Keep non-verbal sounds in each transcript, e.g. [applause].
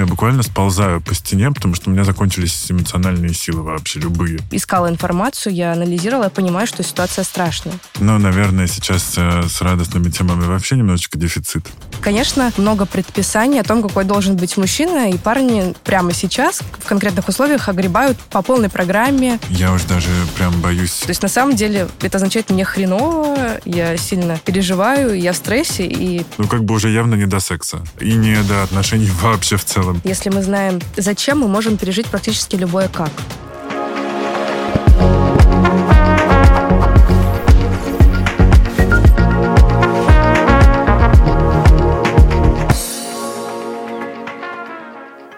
Я буквально сползаю по стене, потому что у меня закончились эмоциональные силы вообще, любые. Искала информацию, я анализировала, я понимаю, что ситуация страшная. Но, наверное, сейчас э, с радостными темами вообще немножечко дефицит. Конечно, много предписаний о том, какой должен быть мужчина, и парни прямо сейчас в конкретных условиях огребают по полной программе. Я уж даже прям боюсь. То есть, на самом деле, это означает мне хреново, я сильно переживаю, я в стрессе, и... Ну, как бы уже явно не до секса. И не до отношений [laughs] вообще в целом. Если мы знаем, зачем, мы можем пережить практически любое как.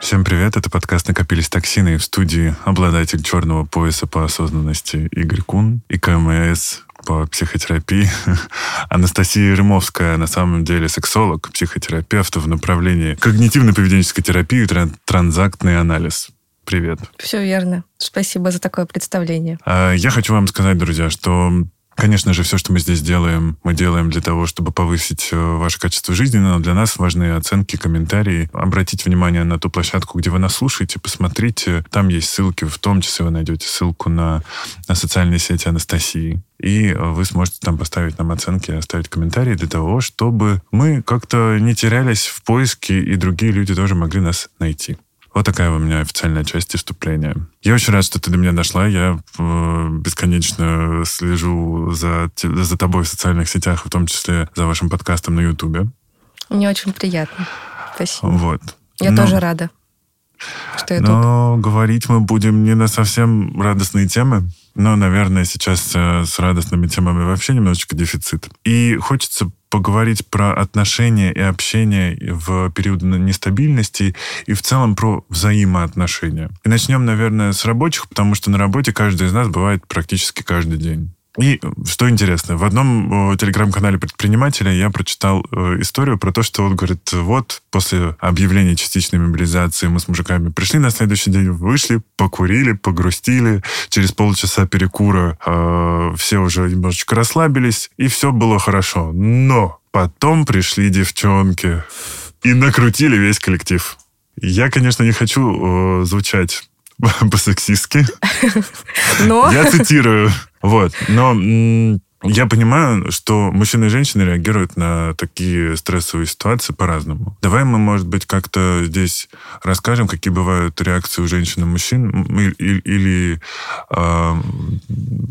Всем привет, это подкаст «Накопились токсины» в студии обладатель черного пояса по осознанности Игорь Кун и КМС по психотерапии. [laughs] Анастасия Рымовская, на самом деле сексолог, психотерапевт в направлении когнитивно-поведенческой терапии и тран- транзактный анализ. Привет. Все верно. Спасибо за такое представление. А, Я хочу вам сказать, друзья, что Конечно же, все, что мы здесь делаем, мы делаем для того, чтобы повысить э, ваше качество жизни, но для нас важны оценки, комментарии. Обратите внимание на ту площадку, где вы нас слушаете, посмотрите. Там есть ссылки, в том числе вы найдете ссылку на, на социальные сети Анастасии. И вы сможете там поставить нам оценки, оставить комментарии для того, чтобы мы как-то не терялись в поиске, и другие люди тоже могли нас найти. Вот такая у меня официальная часть вступления. Я очень рад, что ты до меня дошла. Я э, бесконечно слежу за, за тобой в социальных сетях, в том числе за вашим подкастом на Ютубе. Мне очень приятно. Спасибо. Вот. Я Но- тоже рада, что я тут. Но говорить мы будем не на совсем радостные темы, но, наверное, сейчас э, с радостными темами вообще немножечко дефицит. И хочется поговорить про отношения и общение в период нестабильности и в целом про взаимоотношения. И начнем, наверное, с рабочих, потому что на работе каждый из нас бывает практически каждый день. И что интересно, в одном э, телеграм-канале предпринимателя я прочитал э, историю про то, что он говорит, вот после объявления частичной мобилизации мы с мужиками пришли на следующий день, вышли, покурили, погрустили, через полчаса перекура э, все уже немножечко расслабились, и все было хорошо. Но потом пришли девчонки и накрутили весь коллектив. Я, конечно, не хочу э, звучать [laughs] по-сексистски, [laughs] Но я цитирую. Вот. Но я понимаю, что мужчины и женщины реагируют на такие стрессовые ситуации по-разному. Давай мы, может быть, как-то здесь расскажем, какие бывают реакции у женщин и мужчин, м, и- и- или а,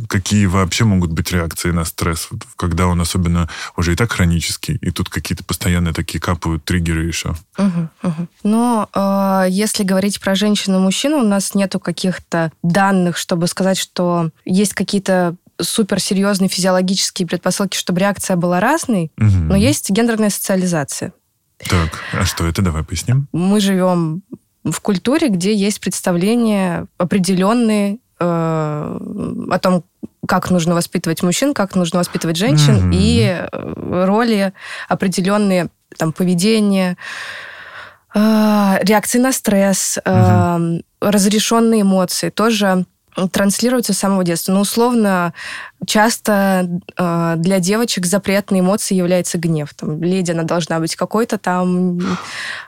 какие вообще могут быть реакции на стресс, когда он особенно уже и так хронический, и тут какие-то постоянные такие капают триггеры еще. Мгм, мгм. Но э, если говорить про женщину и мужчину, у нас нету каких-то данных, чтобы сказать, что есть какие-то суперсерьезные физиологические предпосылки, чтобы реакция была разной, Мгм. но есть гендерная социализация. Так, а что это? Давай поясним. Мы живем в культуре, где есть представления определенные э, о том, как нужно воспитывать мужчин, как нужно воспитывать женщин, Мгм. и э, роли определенные, там, поведение, э, реакции на стресс, э, разрешенные эмоции тоже транслируются с самого детства. Ну, условно, часто э, для девочек запретной эмоцией является гнев. Там, леди, она должна быть какой-то там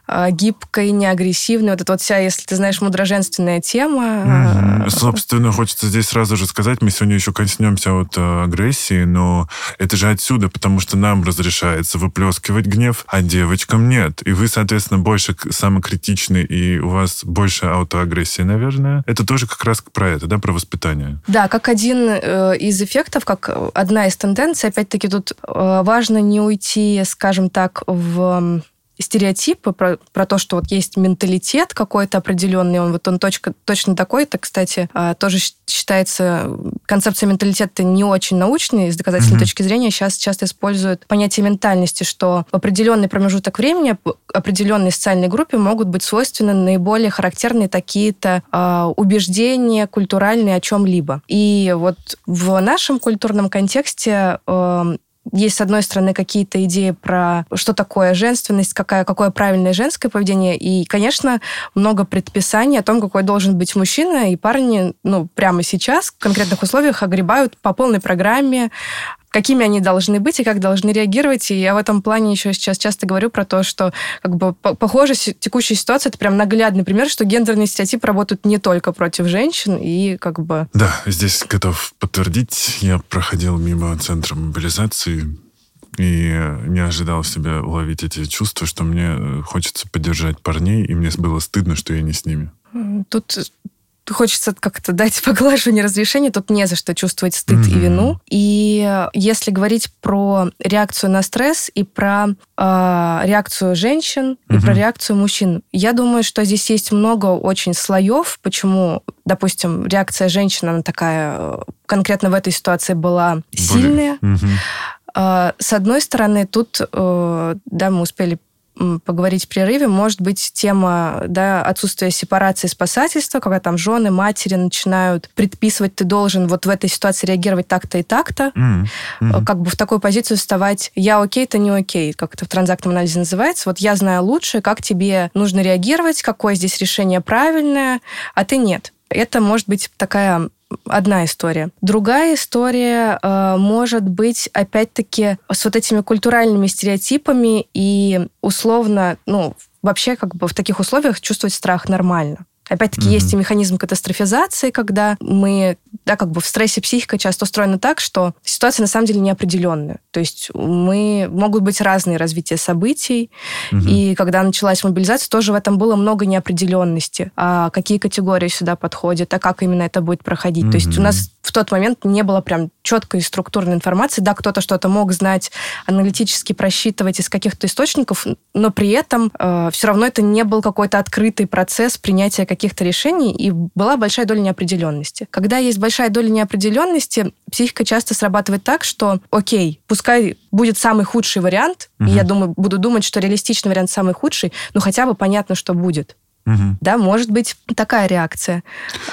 э, гибкой, неагрессивной. Вот это вот вся, если ты знаешь, мудроженственная тема. Э, Собственно, хочется здесь сразу же сказать, мы сегодня еще коснемся от агрессии, но это же отсюда, потому что нам разрешается выплескивать гнев, а девочкам нет. И вы, соответственно, больше самокритичны, и у вас больше аутоагрессии, наверное. Это тоже как раз про это, да, про воспитание. Да, как один э, из эффектов, как одна из тенденций, опять-таки тут э, важно не уйти, скажем так, в стереотипы про, про то, что вот есть менталитет какой-то определенный, он вот он точка, точно такой, это, кстати, э, тоже считается, концепция менталитета не очень научной, с доказательной Мгм. точки зрения сейчас часто используют понятие ментальности, что в определенный промежуток времени определенной социальной группе могут быть свойственны наиболее характерные такие-то э, убеждения культуральные о чем-либо. И вот в нашем культурном контексте э, есть, с одной стороны, какие-то идеи про что такое женственность, какая, какое правильное женское поведение. И, конечно, много предписаний о том, какой должен быть мужчина. И парни, ну, прямо сейчас в конкретных условиях огребают по полной программе какими они должны быть и как должны реагировать. И я в этом плане еще сейчас часто говорю про то, что как бы похоже текущая ситуация это прям наглядный пример, что гендерные стереотипы работают не только против женщин и как бы... Да, здесь готов подтвердить. Я проходил мимо центра мобилизации и не ожидал в себе уловить эти чувства, что мне хочется поддержать парней, и мне было стыдно, что я не с ними. Тут хочется как-то дать [laughs] поглаживание разрешения, тут не за что чувствовать стыд mm-hmm. и вину. И если говорить про реакцию на стресс и про э, реакцию женщин mm-hmm. и про реакцию мужчин, я думаю, что здесь есть много очень слоев, почему, допустим, реакция женщины, она такая конкретно в этой ситуации была Более. сильная. Mm-hmm. С одной стороны, тут, э, да, мы успели поговорить в прерыве, может быть тема да, отсутствия сепарации спасательства, когда там жены, матери начинают предписывать, ты должен вот в этой ситуации реагировать так-то и так-то, mm-hmm. как бы в такую позицию вставать, я окей, ты не окей, как это в транзактном анализе называется, вот я знаю лучше, как тебе нужно реагировать, какое здесь решение правильное, а ты нет. Это может быть такая одна история. Другая история э, может быть, опять-таки, с вот этими культуральными стереотипами и условно, ну, вообще как бы в таких условиях чувствовать страх нормально. Опять-таки, mm-hmm. есть и механизм катастрофизации, когда мы, да, как бы в стрессе психика часто устроена так, что ситуация на самом деле неопределенная. То есть мы могут быть разные развития событий, mm-hmm. и когда началась мобилизация, тоже в этом было много неопределенности. А какие категории сюда подходят, а как именно это будет проходить. Mm-hmm. То есть у нас в тот момент не было прям четкой структурной информации. Да, кто-то что-то мог знать, аналитически просчитывать из каких-то источников, но при этом э, все равно это не был какой-то открытый процесс принятия каких-то решений, и была большая доля неопределенности. Когда есть большая доля неопределенности, психика часто срабатывает так, что, окей, пускай будет самый худший вариант, угу. и я думаю, буду думать, что реалистичный вариант самый худший, но хотя бы понятно, что будет. Угу. Да, может быть такая реакция.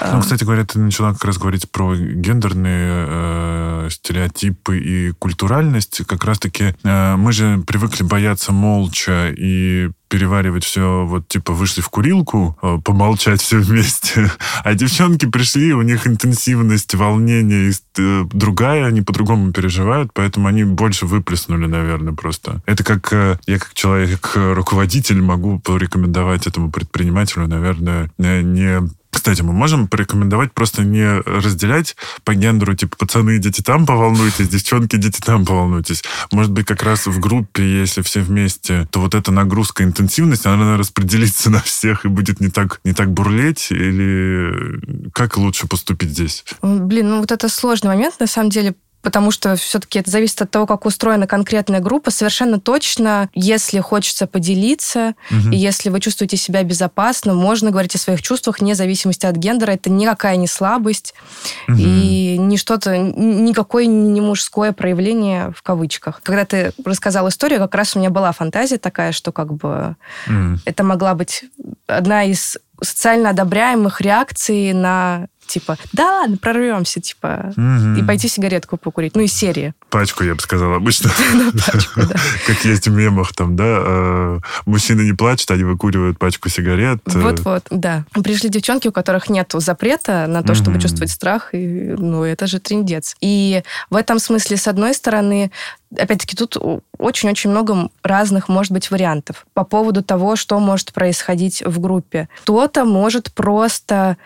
Ну, а. кстати говоря, ты начала как раз говорить про гендерные э, стереотипы и культуральность. Как раз-таки э, мы же привыкли бояться молча и переваривать все, вот типа вышли в курилку, э, помолчать все вместе, [laughs] а девчонки пришли, у них интенсивность, волнение э, другая, они по-другому переживают, поэтому они больше выплеснули, наверное, просто. Это как э, я как человек-руководитель могу порекомендовать этому предпринимателю, наверное, не кстати, мы можем порекомендовать просто не разделять по гендеру, типа, пацаны, идите там поволнуйтесь, девчонки, идите там поволнуйтесь. Может быть, как раз в группе, если все вместе, то вот эта нагрузка, интенсивность, она распределится на всех и будет не так, не так бурлеть, или как лучше поступить здесь? Блин, ну вот это сложный момент, на самом деле, потому что все-таки это зависит от того, как устроена конкретная группа. Совершенно точно, если хочется поделиться, угу. и если вы чувствуете себя безопасно, можно говорить о своих чувствах вне зависимости от гендера. Это никакая не слабость угу. и не что-то, никакое не мужское проявление в кавычках. Когда ты рассказал историю, как раз у меня была фантазия такая, что как бы угу. это могла быть одна из социально одобряемых реакций на типа, да ладно, прорвемся, типа, угу. и пойти сигаретку покурить. Ну, и серии. Пачку, я бы сказал, обычно. [laughs] [laughs] Как есть в мемах там, да, э, мужчины не плачут, они выкуривают пачку сигарет. Э. Вот-вот, да. Пришли девчонки, у которых нет запрета на то, чтобы чувствовать страх, и, ну, это же трендец. И в этом смысле, с одной стороны, опять-таки, тут очень-очень много разных, может быть, вариантов по поводу того, что может происходить в группе. Кто-то может просто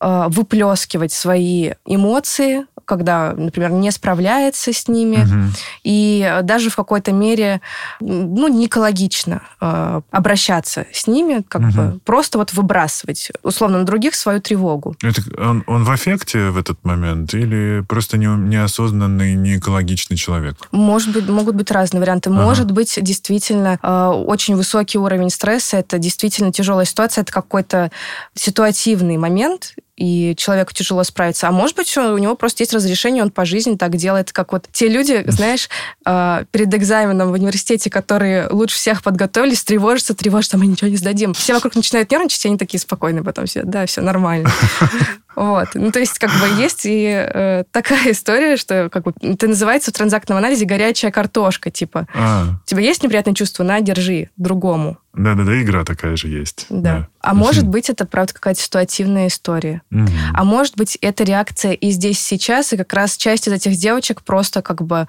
выплескивать свои эмоции, когда, например, не справляется с ними, угу. и даже в какой-то мере, ну, не экологично э, обращаться с ними, как угу. бы просто вот выбрасывать, условно, на других свою тревогу. Это он, он в эффекте в этот момент или просто не, неосознанный, не экологичный человек? Может быть, могут быть разные варианты. Ага. Может быть, действительно, э, очень высокий уровень стресса, это действительно тяжелая ситуация, это какой-то ситуативный момент, и человеку тяжело справиться. А может быть, у него просто есть разрешение, он по жизни так делает, как вот те люди, [laughs] знаешь, а, перед экзаменом в университете, которые лучше всех подготовились, тревожатся, тревожатся, мы ничего не сдадим. Все вокруг начинают нервничать, и они такие спокойные потом все, да, все нормально. [laughs] Вот. Ну, то есть, как бы есть и э, такая [laughs] история, что как бы это называется в транзактном анализе горячая картошка, типа. А. У тебя есть неприятное чувство, на, держи другому. Да-да-да, игра такая же есть. Да. да. А может быть, это, правда, какая-то ситуативная история. А может быть, это реакция и здесь, сейчас, и как раз часть из этих девочек просто как бы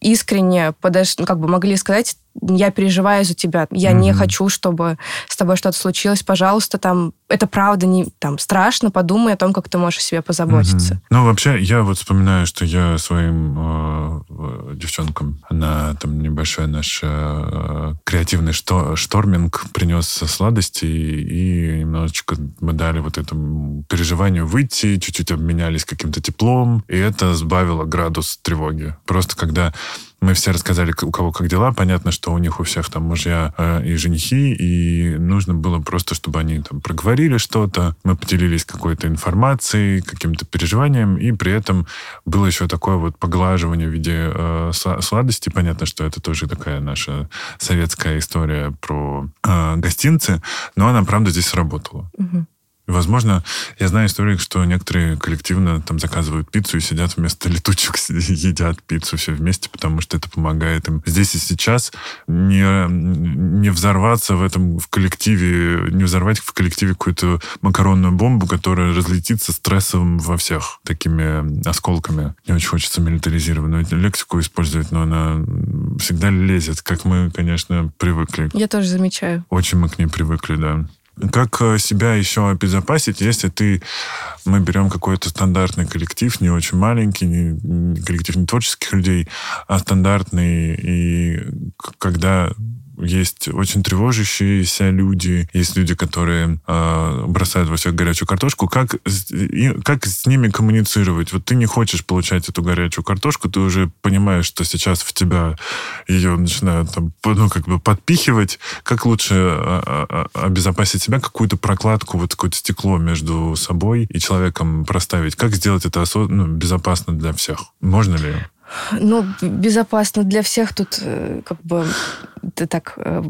искренне подош... ну, как бы могли сказать, я переживаю за тебя, я mm-hmm. не хочу, чтобы с тобой что-то случилось, пожалуйста, там, это правда не там страшно, подумай о том, как ты можешь о себе позаботиться. Mm-hmm. Ну, вообще, я вот вспоминаю, что я своим э, девчонкам на там небольшой наш э, креативный што- шторминг принес сладости, и, и немножечко мы дали вот этому переживанию выйти, чуть-чуть обменялись каким-то теплом, и это сбавило градус тревоги. Просто когда мы все рассказали, у кого как дела. Понятно, что у них у всех там мужья э, и женихи, и нужно было просто, чтобы они там проговорили что-то. Мы поделились какой-то информацией, каким-то переживанием, и при этом было еще такое вот поглаживание в виде э, сладости. Понятно, что это тоже такая наша советская история про э, гостинцы, но она, правда, здесь сработала. Угу. Возможно, я знаю историю, что некоторые коллективно там заказывают пиццу и сидят вместо летучек, [laughs] едят пиццу все вместе, потому что это помогает им здесь и сейчас не, не взорваться в этом в коллективе, не взорвать в коллективе какую-то макаронную бомбу, которая разлетится стрессовым во всех такими осколками. Не очень хочется милитаризированную лексику использовать, но она всегда лезет, как мы, конечно, привыкли. Я тоже замечаю. Очень мы к ней привыкли, да. Как э, себя еще обезопасить, если ты, мы берем какой-то стандартный коллектив, не очень маленький, не, коллектив не творческих людей, а стандартный, и когда есть очень тревожащиеся люди, есть люди, которые э, бросают во всех горячую картошку. Как, и, как с ними коммуницировать? Вот ты не хочешь получать эту горячую картошку, ты уже понимаешь, что сейчас в тебя ее начинают там, ну, как бы подпихивать. Как лучше а, а, обезопасить себя, какую-то прокладку, вот какое-то стекло между собой и человеком проставить? Как сделать это осо- ну, безопасно для всех? Можно ли? Ну, безопасно для всех тут э, как бы ты так э,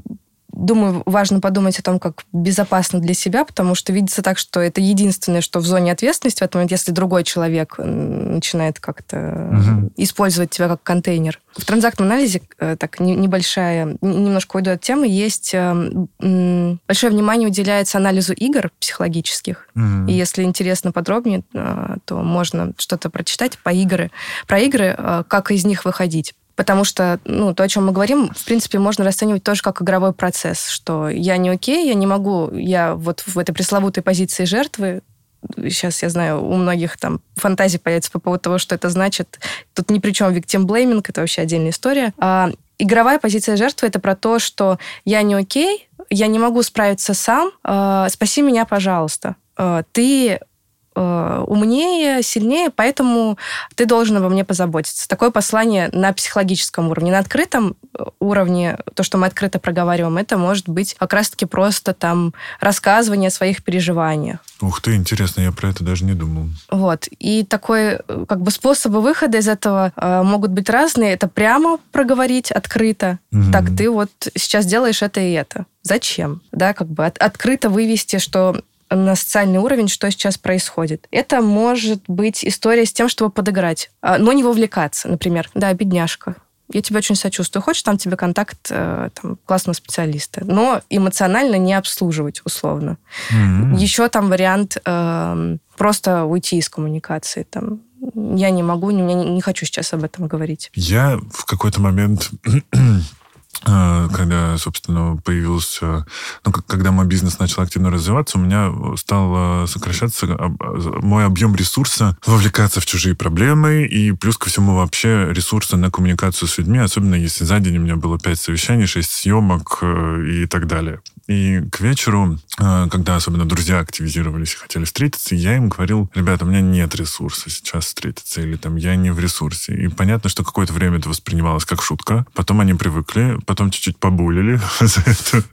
думаю, важно подумать о том, как безопасно для себя, потому что видится так, что это единственное, что в зоне ответственности в этот момент, если другой человек начинает как-то угу. использовать тебя как контейнер. В транзактном анализе, э, так, небольшая, немножко уйду от темы, есть э, большое внимание уделяется анализу игр психологических. Угу. И если интересно подробнее, э, то можно что-то прочитать по игры, про игры, как из них выходить. Потому что, ну, то, о чем мы говорим, в принципе, можно расценивать тоже как игровой процесс, что я не окей, я не могу, я вот в этой пресловутой позиции жертвы, сейчас я знаю, у многих там фантазии появится по поводу того, что это значит. Тут ни при чем blaming, это вообще отдельная история. А игровая позиция жертвы это про то, что я не окей, я не могу справиться сам, э, спаси меня, пожалуйста. Э, ты Э, умнее, сильнее, поэтому ты должен обо мне позаботиться. Такое послание на психологическом уровне. На открытом э, уровне, то, что мы открыто проговариваем, это может быть как раз-таки просто там рассказывание о своих переживаниях. Ух ты, интересно, я про это даже не думал. Вот. И такой, э, как бы, способы выхода из этого э, могут быть разные. Это прямо проговорить открыто. Угу. Так, ты вот сейчас делаешь это и это. Зачем? Да, как бы от, открыто вывести, что на социальный уровень, что сейчас происходит. Это может быть история с тем, чтобы подыграть, а, но не вовлекаться, например. Да, бедняжка, я тебе очень сочувствую. Хочешь там тебе контакт э, там, классного специалиста, но эмоционально не обслуживать, условно. Mm-hmm. Еще там вариант э, просто уйти из коммуникации. Там, я не могу, не, не хочу сейчас об этом говорить. Я в какой-то момент когда, собственно, появился, ну, когда мой бизнес начал активно развиваться, у меня стал сокращаться мой объем ресурса, вовлекаться в чужие проблемы, и плюс ко всему вообще ресурса на коммуникацию с людьми, особенно если за день у меня было пять совещаний, шесть съемок э, и так далее. И к вечеру, э, когда особенно друзья активизировались и хотели встретиться, я им говорил, ребята, у меня нет ресурса сейчас встретиться, или там я не в ресурсе. И понятно, что какое-то время это воспринималось как шутка. Потом они привыкли, потом чуть-чуть побулили [laughs] за это.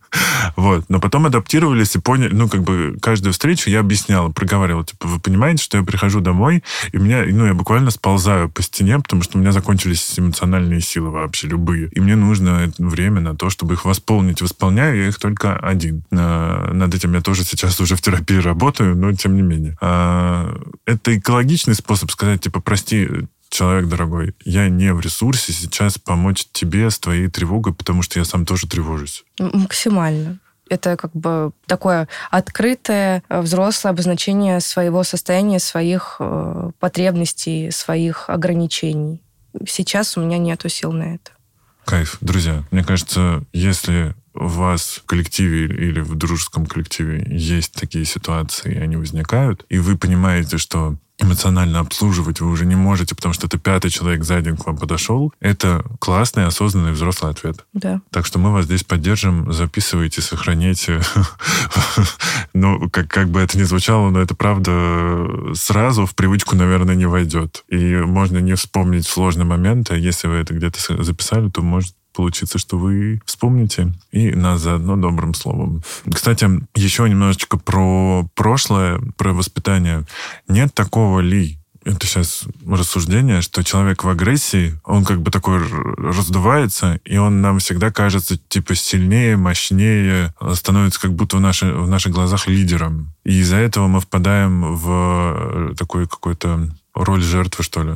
Вот. Но потом адаптировались и поняли, ну, как бы каждую встречу я объяснял, проговаривал, типа, вы понимаете, что я прихожу домой, и меня, ну, я буквально сползаю по стене, потому что у меня закончились эмоциональные силы вообще, любые. И мне нужно время на то, чтобы их восполнить. Восполняю я их только один. Над этим я тоже сейчас уже в терапии работаю, но тем не менее. А, это экологичный способ сказать, типа, прости, человек дорогой, я не в ресурсе сейчас помочь тебе с твоей тревогой, потому что я сам тоже тревожусь. Максимально. Это как бы такое открытое, э, взрослое обозначение своего состояния, своих э, потребностей, своих ограничений. Сейчас у меня нету сил на это. Кайф. Друзья, мне кажется, если у вас в коллективе или в дружеском коллективе есть такие ситуации, и они возникают, и вы понимаете, что эмоционально обслуживать вы уже не можете, потому что это пятый человек за день к вам подошел, это классный, осознанный взрослый ответ. Да. Так что мы вас здесь поддержим, записывайте, сохраняйте. [laughs] Ну, как, как бы это ни звучало, но это правда сразу в привычку, наверное, не войдет. И можно не вспомнить сложный момент, а если вы это где-то записали, то может получится, что вы вспомните и нас заодно добрым словом. Кстати, еще немножечко про прошлое, про воспитание. Нет такого ли, это сейчас рассуждение, что человек в агрессии, он как бы такой раздувается, и он нам всегда кажется типа сильнее, мощнее, становится как будто в, наши, в наших глазах лидером. И из-за этого мы впадаем в такой какой-то роль жертвы, что ли?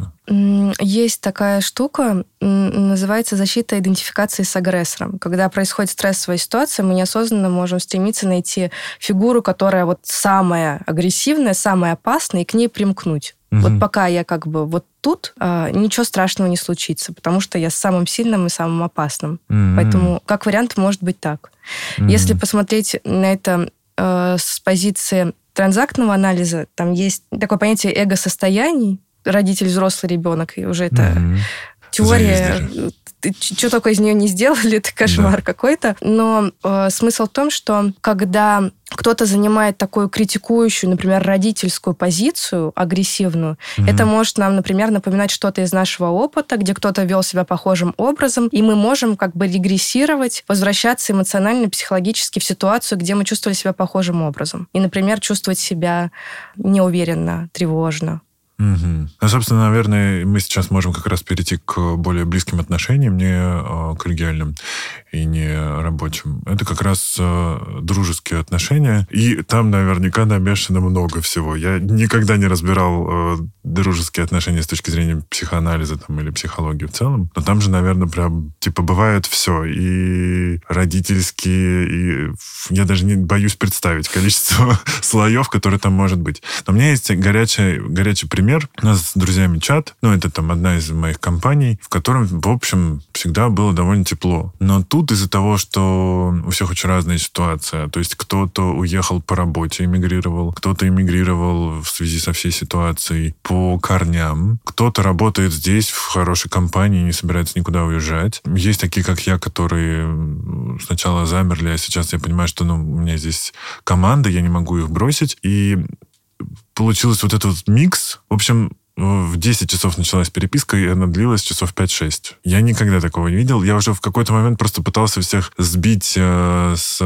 Есть такая штука, называется защита идентификации с агрессором. Когда происходит стрессовая ситуация, мы неосознанно можем стремиться найти фигуру, которая вот самая агрессивная, самая опасная, и к ней примкнуть. Угу. Вот пока я как бы вот тут, а, ничего страшного не случится, потому что я самым сильным и самым опасным. Угу. Поэтому как вариант может быть так. Угу. Если посмотреть на это э, с позиции транзактного анализа, там есть такое понятие эго-состояний, родитель, взрослый ребенок, и уже это mm-hmm. Теория что только из нее не сделали, [laughs] это кошмар да. какой-то. Но э, смысл в том, что когда кто-то занимает такую критикующую, например, родительскую позицию, агрессивную, mm-hmm. это может нам, например, напоминать что-то из нашего опыта, где кто-то вел себя похожим образом, и мы можем как бы регрессировать, возвращаться эмоционально, психологически в ситуацию, где мы чувствовали себя похожим образом. И, например, чувствовать себя неуверенно, тревожно. Угу. Ну, собственно, наверное, мы сейчас можем как раз перейти к более близким отношениям, не э, коллегиальным и не рабочим. Это как раз э, дружеские отношения. И там наверняка намешано много всего. Я никогда не разбирал э, дружеские отношения с точки зрения психоанализа там, или психологии в целом. Но там же, наверное, прям, типа, бывает все. И родительские, и я даже не боюсь представить количество [laughs] слоев, которые там может быть. Но у меня есть горячий, горячий пример пример. У нас с друзьями чат, ну, это там одна из моих компаний, в котором, в общем, всегда было довольно тепло. Но тут из-за того, что у всех очень разная ситуация, то есть кто-то уехал по работе, эмигрировал, кто-то эмигрировал в связи со всей ситуацией по корням, кто-то работает здесь, в хорошей компании, не собирается никуда уезжать. Есть такие, как я, которые сначала замерли, а сейчас я понимаю, что ну, у меня здесь команда, я не могу их бросить. И получилось вот этот микс. В общем, в 10 часов началась переписка, и она длилась часов 5-6. Я никогда такого не видел. Я уже в какой-то момент просто пытался всех сбить э, с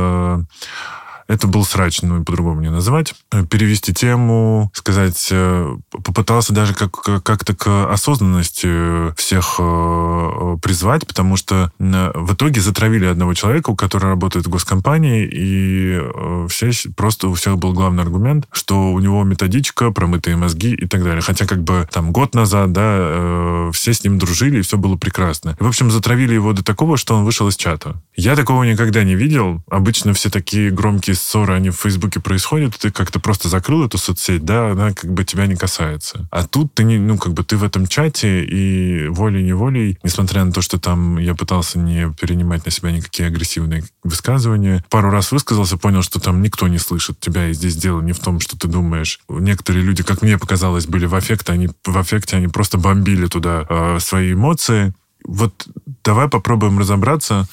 это был срач, ну, по-другому не называть. Перевести тему, сказать, э, попытался даже как, как-то к осознанности всех э, призвать, потому что в итоге затравили одного человека, который работает в госкомпании, и э, все просто у всех был главный аргумент, что у него методичка, промытые мозги и так далее. Хотя как бы там год назад, да, все с ним дружили, и все было прекрасно. И, в общем, затравили его до такого, что он вышел из чата. Я такого никогда не видел. Обычно все такие громкие ссоры, они в Фейсбуке происходят, ты как-то просто закрыл эту соцсеть, да, она как бы тебя не касается. А тут ты не, ну, как бы ты в этом чате, и волей-неволей, несмотря на то, что там я пытался не перенимать на себя никакие агрессивные высказывания, пару раз высказался, понял, что там никто не слышит тебя, и здесь дело не в том, что ты думаешь. Некоторые люди, как мне показалось, были в аффекте, они в аффекте, они просто бомбили туда э, свои эмоции. Вот давай попробуем разобраться,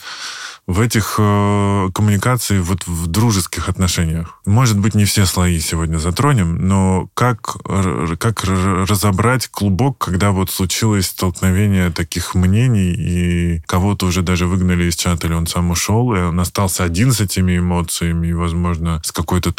в этих э, коммуникациях, вот в дружеских отношениях. Может быть, не все слои сегодня затронем, но как, как разобрать клубок, когда вот случилось столкновение таких мнений, и кого-то уже даже выгнали из чата, или он сам ушел, и он остался один с этими эмоциями, и, возможно, с какой-то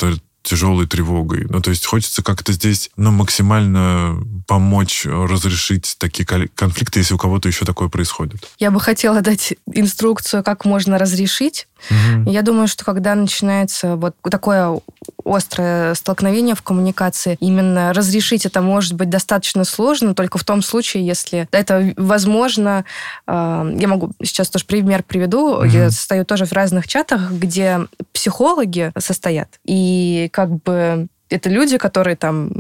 тяжелой тревогой. Ну, то есть хочется как-то здесь, ну, максимально помочь разрешить такие конфликты, если у кого-то еще такое происходит. Я бы хотела дать инструкцию, как можно разрешить. Угу. Я думаю, что когда начинается вот такое острое столкновение в коммуникации, именно разрешить это может быть достаточно сложно, только в том случае, если это возможно. Э, я могу сейчас тоже пример приведу. Угу. Я состою тоже в разных чатах, где психологи состоят. И как бы это люди, которые там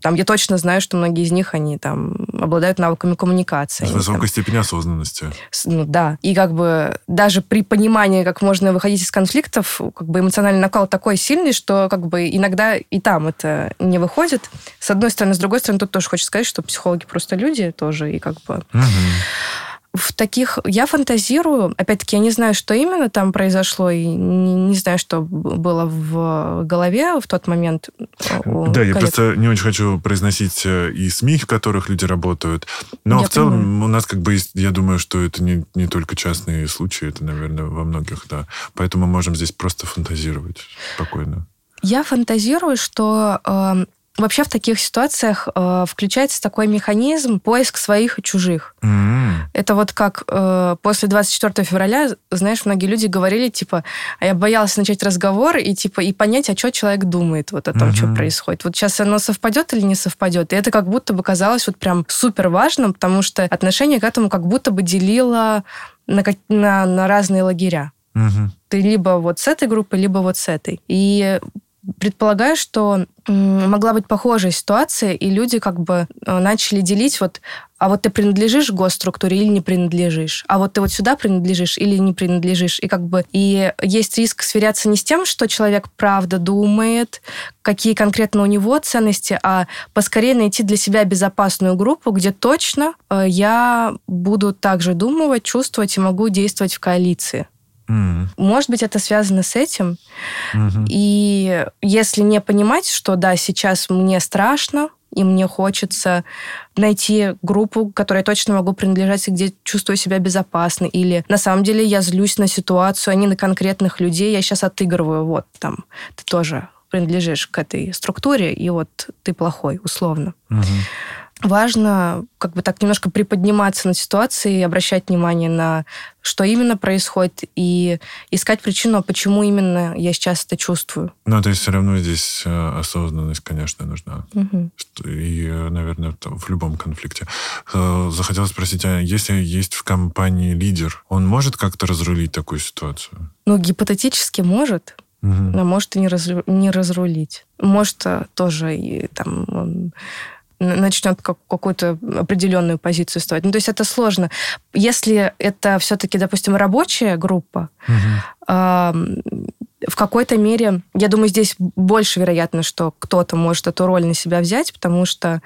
там я точно знаю, что многие из них, они там обладают навыками коммуникации. С высокой там, степенью осознанности. Ну да. И как бы даже при понимании, как можно выходить из конфликтов, как бы эмоциональный накал такой сильный, что как бы иногда и там это не выходит. С одной стороны. С другой стороны, тут тоже хочется сказать, что психологи просто люди тоже. И как бы... Угу в таких... Я фантазирую, опять-таки, я не знаю, что именно там произошло, и не, не знаю, что было в голове в тот момент. Да, коллег. я просто не очень хочу произносить э, и СМИ, в которых люди работают. Но я в целом понимаю. у нас как бы есть... Я думаю, что это не, не только частные случаи, это, наверное, во многих, да. Поэтому мы можем здесь просто фантазировать спокойно. Я фантазирую, что э, Вообще в таких ситуациях э, включается такой механизм поиск своих и чужих. Mm-hmm. Это вот как э, после 24 февраля, знаешь, многие люди говорили, типа, а я боялась начать разговор и, типа, и понять, а что человек думает вот о том, mm-hmm. что происходит. Вот сейчас оно совпадет или не совпадет. И это как будто бы казалось вот прям супер важным, потому что отношение к этому как будто бы делило на, на, на разные лагеря. Угу. Ты либо вот с этой группой, либо вот с этой. И предполагаю, что могла быть похожая ситуация, и люди как бы э, начали делить вот, а вот ты принадлежишь госструктуре или не принадлежишь, а вот ты вот сюда принадлежишь или не принадлежишь, и как бы и есть риск сверяться не с тем, что человек правда думает, какие конкретно у него ценности, а поскорее найти для себя безопасную группу, где точно э, я буду также думать, чувствовать и могу действовать в коалиции. Mm. Может быть, это связано с этим. Mm-hmm. И если не понимать, что да, сейчас мне страшно, и мне хочется найти группу, которой я точно могу принадлежать, где чувствую себя безопасно. Или на самом деле я злюсь на ситуацию, а не на конкретных людей. Я сейчас отыгрываю. Вот там ты тоже принадлежишь к этой структуре, и вот ты плохой, условно. Угу важно как бы так немножко приподниматься на ситуации обращать внимание на что именно происходит и искать причину, почему именно я сейчас это чувствую. Ну, то есть все равно здесь э, осознанность, конечно, нужна. Угу. И, э, наверное, в любом конфликте. Э, захотелось спросить, а если есть в компании лидер, он может как-то разрулить такую ситуацию? Ну, гипотетически может. Угу. Но может и не, разру... не разрулить. Может тоже и, там он начнет как, какую-то определенную позицию ставить. Ну, то есть это сложно. Если это все-таки, допустим, рабочая группа, угу. э, в какой-то мере, я думаю, здесь больше вероятно, что кто-то может эту роль на себя взять, потому что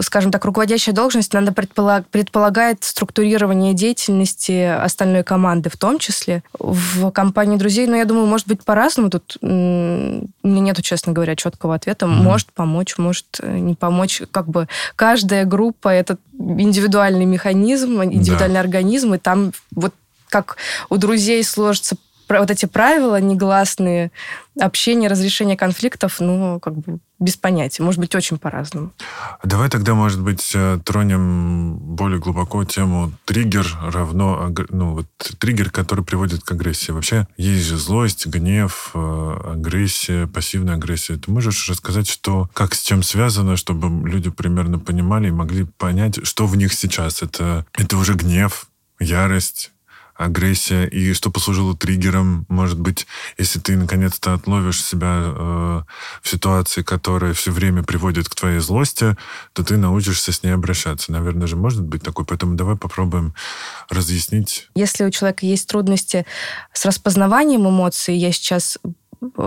скажем так, руководящая должность, она предполагает структурирование деятельности остальной команды в том числе. В компании друзей, ну, я думаю, может быть по-разному. Тут у меня нету, честно говоря, четкого ответа. Mm-hmm. Может помочь, может э, не помочь. Как бы каждая группа — это индивидуальный механизм, индивидуальный да. организм, и там вот как у друзей сложится вот эти правила негласные, общение, разрешение конфликтов, ну, как бы без понятия. Может быть, очень по-разному. Давай тогда, может быть, э, тронем более глубоко тему триггер равно... Ну, вот триггер, который приводит к агрессии. Вообще, есть же злость, гнев, э, агрессия, пассивная агрессия. Ты можешь рассказать, что, как с чем связано, чтобы люди примерно понимали и могли понять, что в них сейчас? Это, это уже гнев, ярость, агрессия, и что послужило триггером, может быть, если ты наконец-то отловишь себя э, в ситуации, которая все время приводит к твоей злости, то ты научишься с ней обращаться. Наверное же может быть такой, поэтому давай попробуем разъяснить. Если у человека есть трудности с распознаванием эмоций, я сейчас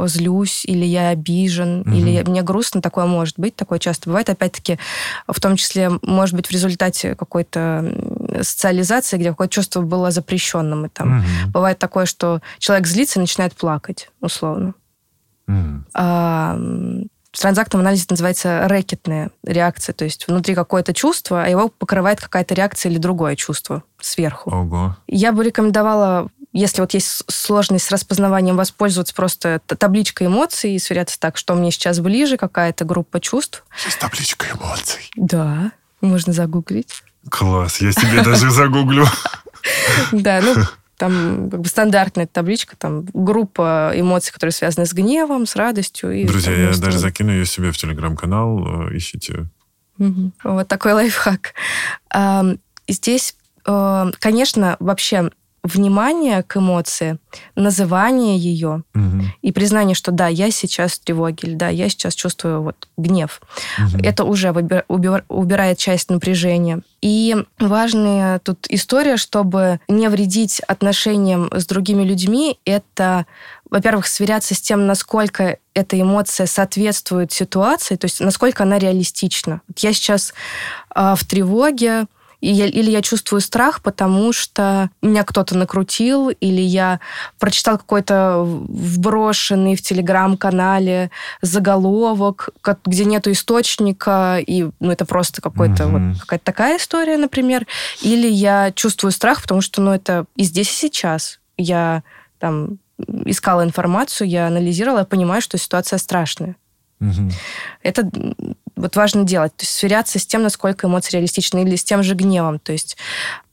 злюсь, или я обижен, угу. или мне грустно, такое может быть, такое часто бывает. Опять-таки, в том числе, может быть, в результате какой-то социализации, где какое-то чувство было запрещенным. И там угу. бывает такое, что человек злится и начинает плакать, условно. Угу. А, в транзактном анализе это называется рэкетная реакция, то есть внутри какое-то чувство, а его покрывает какая-то реакция или другое чувство сверху. Ого. Я бы рекомендовала если вот есть сложность с распознаванием, воспользоваться просто табличкой эмоций и сверяться так, что мне сейчас ближе, какая-то группа чувств. Есть табличка эмоций? Да, можно загуглить. Класс, я себе даже загуглю. [laughs] Да, ну, Там как бы стандартная табличка, там группа эмоций, которые связаны с гневом, с радостью. И Друзья, я даже закину ее себе в телеграм-канал, э, ищите. Угу. Вот такой лайфхак. Здесь, э, конечно, вообще внимание к эмоции, называние ее угу. и признание, что да, я сейчас в тревоге, или да, я сейчас чувствую вот гнев. Угу. Это уже убирает часть напряжения. И важная тут история, чтобы не вредить отношениям с другими людьми, это во-первых, сверяться с тем, насколько эта эмоция соответствует ситуации, то есть насколько она реалистична. Вот я сейчас э, в тревоге, я, или я чувствую страх, потому что меня кто-то накрутил, или я прочитал какой-то вброшенный в телеграм-канале заголовок, где нету источника, и ну, это просто какой-то mm-hmm. вот, какая-то такая история, например. Или я чувствую страх, потому что ну, это и здесь, и сейчас. Я там искала информацию, я анализировала, я понимаю, что ситуация страшная. Угу. Это вот важно делать, то есть сверяться с тем, насколько эмоции реалистичны, или с тем же гневом. То есть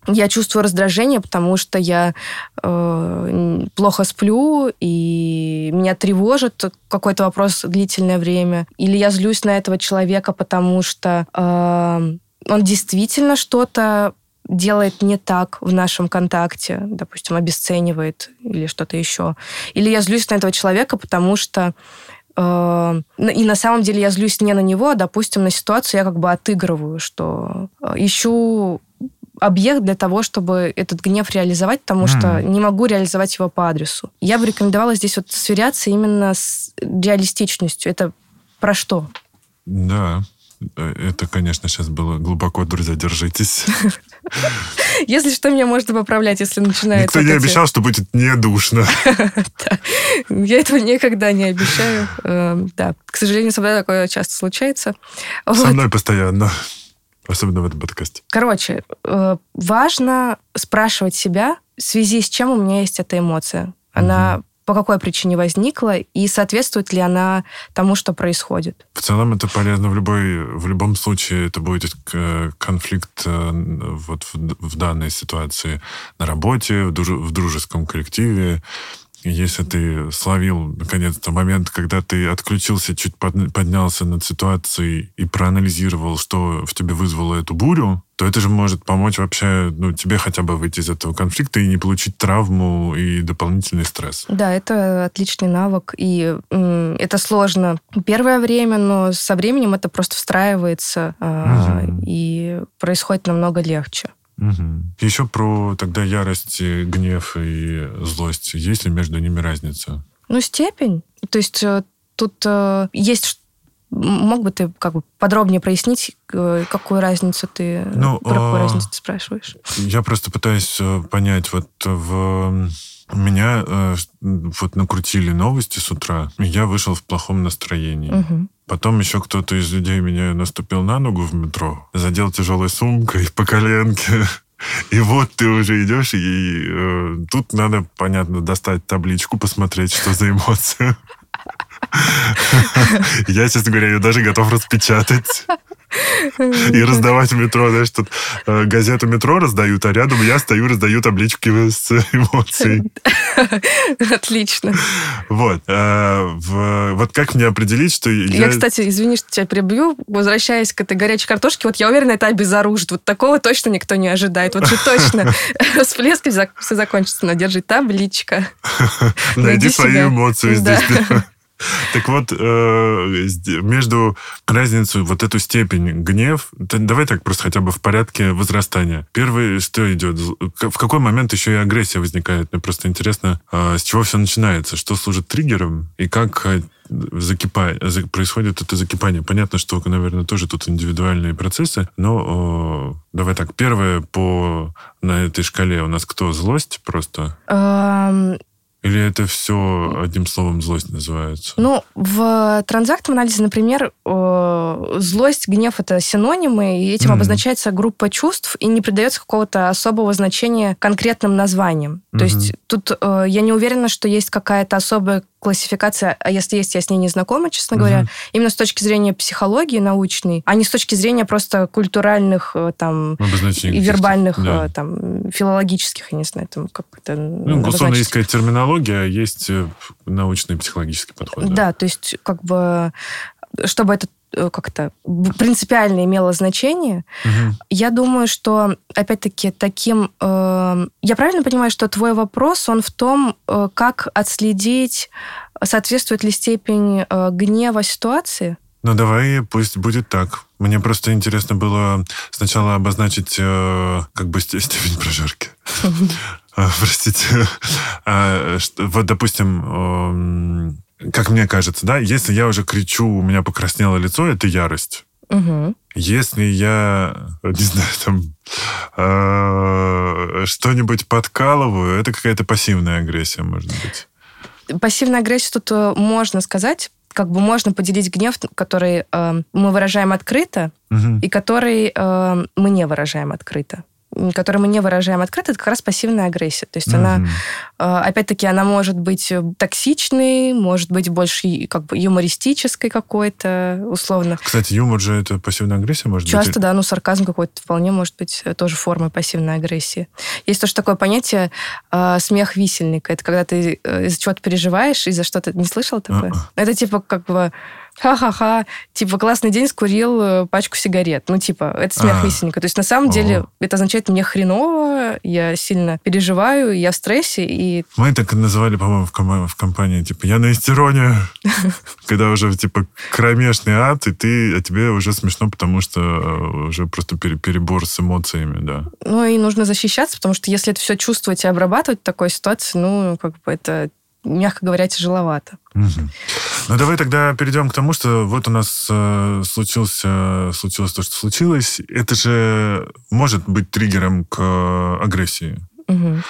я чувствую раздражение, потому что я э, плохо сплю, и меня тревожит какой-то вопрос длительное время. Или я злюсь на этого человека, потому что э, он действительно что-то делает не так в нашем контакте, допустим, обесценивает или что-то еще. Или я злюсь на этого человека, потому что Э, и на самом деле я злюсь не на него, а, допустим, на ситуацию я как бы отыгрываю, что ищу объект для того, чтобы этот гнев реализовать, потому mm. что не могу реализовать его по адресу. Я бы рекомендовала здесь вот сверяться именно с реалистичностью. Это про что? Да, Э, это, конечно, сейчас было глубоко, друзья, держитесь. [laughs] [laughs] Если что, меня можно поправлять, если начинается... Никто не обещал, что будет не душно. [laughs] Я этого никогда не обещаю. Эм, да, к сожалению, со мной такое часто случается. Со мной постоянно. Особенно в этом подкасте. Короче, э, важно спрашивать себя, в связи с чем у меня есть эта эмоция. Она по какой причине возникла и соответствует ли она тому, что происходит. В целом это полезно в любой в любом случае это будет конфликт э, вот в, в данной ситуации на работе, в, друж, в дружеском коллективе, если ты словил, наконец-то, момент, когда ты отключился, чуть поднялся над ситуацией и проанализировал, что в тебе вызвало эту бурю, то это же может помочь вообще ну, тебе хотя бы выйти из этого конфликта и не получить травму и дополнительный стресс. Да, это отличный навык, и это сложно первое время, но со временем это просто встраивается, угу. и происходит намного легче. Угу. Еще про тогда ярость, гнев и злость. Есть ли между ними разница? Ну, степень. То есть э, тут э, есть... Мог бы ты как бы подробнее прояснить, э, какую разницу ты... Ну, про какую а... разницу ты спрашиваешь? Я просто пытаюсь э, понять, вот в... Меня э, вот накрутили новости с утра, и я вышел в плохом настроении. Угу. Потом еще кто-то из людей меня наступил на ногу в метро, задел тяжелой сумкой по коленке. [laughs] И вот ты уже идешь, и э, тут надо, понятно, достать табличку, посмотреть, что за эмоция. [laughs] Я, честно говоря, ее даже готов распечатать. И раздавать в метро, знаешь, тут э, газету метро раздают, а рядом я стою, раздаю таблички с эмоцией. [laughs] [laughs] Отлично. Вот. Э, вот как мне определить, что я... Я, кстати, извини, что тебя прибью, возвращаясь к этой горячей картошке, вот я уверена, это обезоружит. Вот такого точно никто не ожидает. Вот же точно [laughs] всплески все закончится, но держи табличка. Найди свою эмоцию здесь. [laughs] Так вот, э, между разницей, вот эту степень гнев, давай так просто хотя бы в порядке возрастания. Первый, что идет? В какой момент еще и агрессия возникает? Мне просто интересно, а, с чего все начинается, что служит триггером и как э, закипает, происходит это закипание. Понятно, что, наверное, тоже тут индивидуальные процессы, но давай так, первое по на этой шкале у нас кто? Злость просто? Или это все одним словом злость называется? Ну, в транзактном анализе, например, злость, гнев — это синонимы, и этим mm-hmm. обозначается группа чувств, и не придается какого-то особого значения конкретным названиям. Mm-hmm. То есть тут э, я не уверена, что есть какая-то особая классификация, а если есть, я с ней не знакома, честно говоря, угу. именно с точки зрения психологии научной, а не с точки зрения просто культуральных э, там и вербальных да. Э, там филологических, я не знаю, там как это Ну, условно, есть какая-то терминология, а есть э, научный психологический подход. Да, да то есть как бы чтобы это Э, как-то принципиально имело значение. Угу. Я думаю, что, опять-таки, таким... Э, я правильно понимаю, что твой вопрос, он в том, э, как отследить, соответствует ли степень э, гнева ситуации? Ну, давай, пусть будет так. Мне просто интересно было сначала обозначить э, как бы степень прожарки. [laughs] Простите. [laughs] А, вот, допустим, как мне кажется, да, если я уже кричу, у меня покраснело лицо, это ярость. Угу. Если я, не знаю, там э, что-нибудь подкалываю, это какая-то пассивная агрессия, может быть. Пассивная агрессия тут э, можно сказать, как бы можно поделить гнев, который э, мы выражаем открыто, угу. и который э, мы не выражаем открыто которую мы не выражаем открыто, это как раз пассивная агрессия. То есть mm она, э, опять-таки, она может быть токсичной, может быть больше как бы юмористической какой-то, условно. Кстати, юмор же это пассивная агрессия, может Часто, быть? Часто, да, ну сарказм какой-то вполне может быть э, тоже формой пассивной агрессии. Есть тоже такое понятие э, смех висельника. Это когда ты э, из-за чего-то переживаешь, из-за что-то... Не слышал такое? Uh-uh. Это типа как бы ха-ха-ха, типа, классный день, скурил э, пачку сигарет. Ну, типа, это смех а. висельника. То есть, на самом деле, это означает, мне хреново, я сильно переживаю, я в стрессе, и... Мы так называли, по-моему, в, ком- в компании, типа, я на истероне, [laughs] когда уже, типа, кромешный ад, и ты, а тебе уже смешно, потому что э, уже просто перебор с эмоциями, да. Ну, и нужно защищаться, потому что если это все чувствовать и обрабатывать в такой ситуации, ну, как бы это мягко говоря, тяжеловато. Угу. Ну, давай тогда перейдем к тому, что вот у нас э, случился, случилось то, что случилось. Это же может быть триггером к э, агрессии. Угу.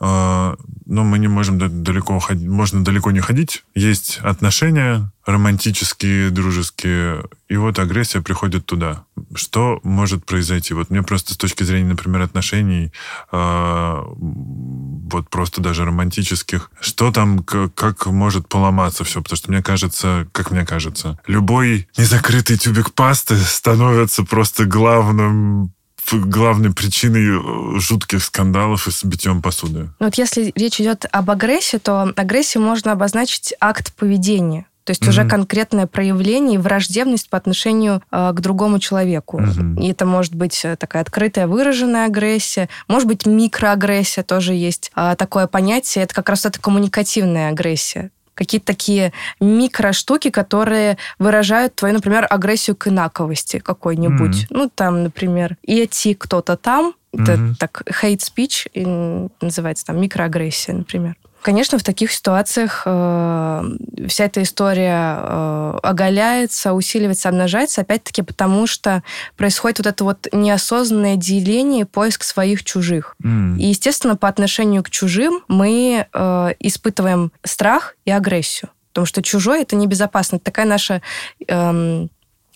А, но мы не можем далеко ходить, можно далеко не ходить. Есть отношения романтические, дружеские, и вот агрессия приходит туда. Что может произойти? Вот мне просто с точки зрения, например, отношений, э, вот просто даже романтических, что там, как может поломаться все? Потому что мне кажется, как мне кажется, любой незакрытый тюбик пасты становится просто главным главной причиной э, жутких скандалов и с битьем посуды. Ну вот если речь идет об агрессии, то агрессию можно обозначить акт поведения. То есть mm-hmm. уже конкретное проявление и враждебность по отношению э, к другому человеку. Mm-hmm. И это может быть э, такая открытая выраженная агрессия, может быть микроагрессия тоже есть э, такое понятие. Это как раз это коммуникативная агрессия какие-то такие микроштуки, которые выражают твою, например, агрессию к инаковости какой-нибудь. Mm-hmm. Ну, там, например, идти кто-то там, это mm-hmm. так hate speech называется, там, микроагрессия, например. Конечно, в таких ситуациях э, вся эта история э, оголяется, усиливается, обнажается, опять-таки потому, что происходит вот это вот неосознанное деление, поиск своих чужих. Mm. И, естественно, по отношению к чужим мы э, испытываем страх и агрессию. Потому что чужой это небезопасно. Это такая наша э,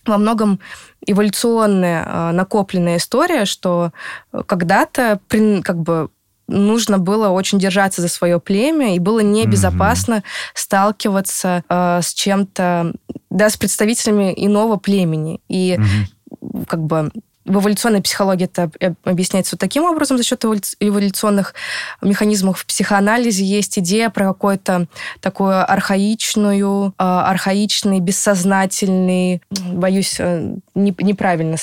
во многом эволюционная э, накопленная история, что когда-то как бы нужно было очень держаться за свое племя, и было небезопасно mm-hmm. сталкиваться э, с чем-то, да, с представителями иного племени. И mm-hmm. как бы в эволюционной психологии это объясняется вот таким образом за счет эволюционных механизмов. В психоанализе есть идея про какую-то такую архаичную, а, архаичный, бессознательный, боюсь э, неправильно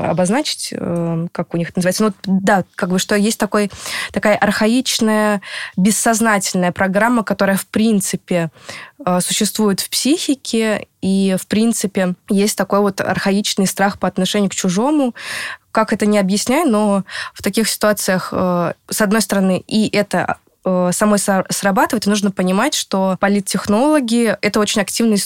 обозначить, э, как у них называется. Ну, да, как бы что есть такой, такая архаичная, бессознательная программа, которая, в принципе, э, существует в психике, и, в принципе, есть такой вот архаичный страх по отношению к чужому, как это не объясняю, но в таких ситуациях, э, с одной стороны, и это самой срабатывает, и нужно понимать, что политтехнологи это очень активно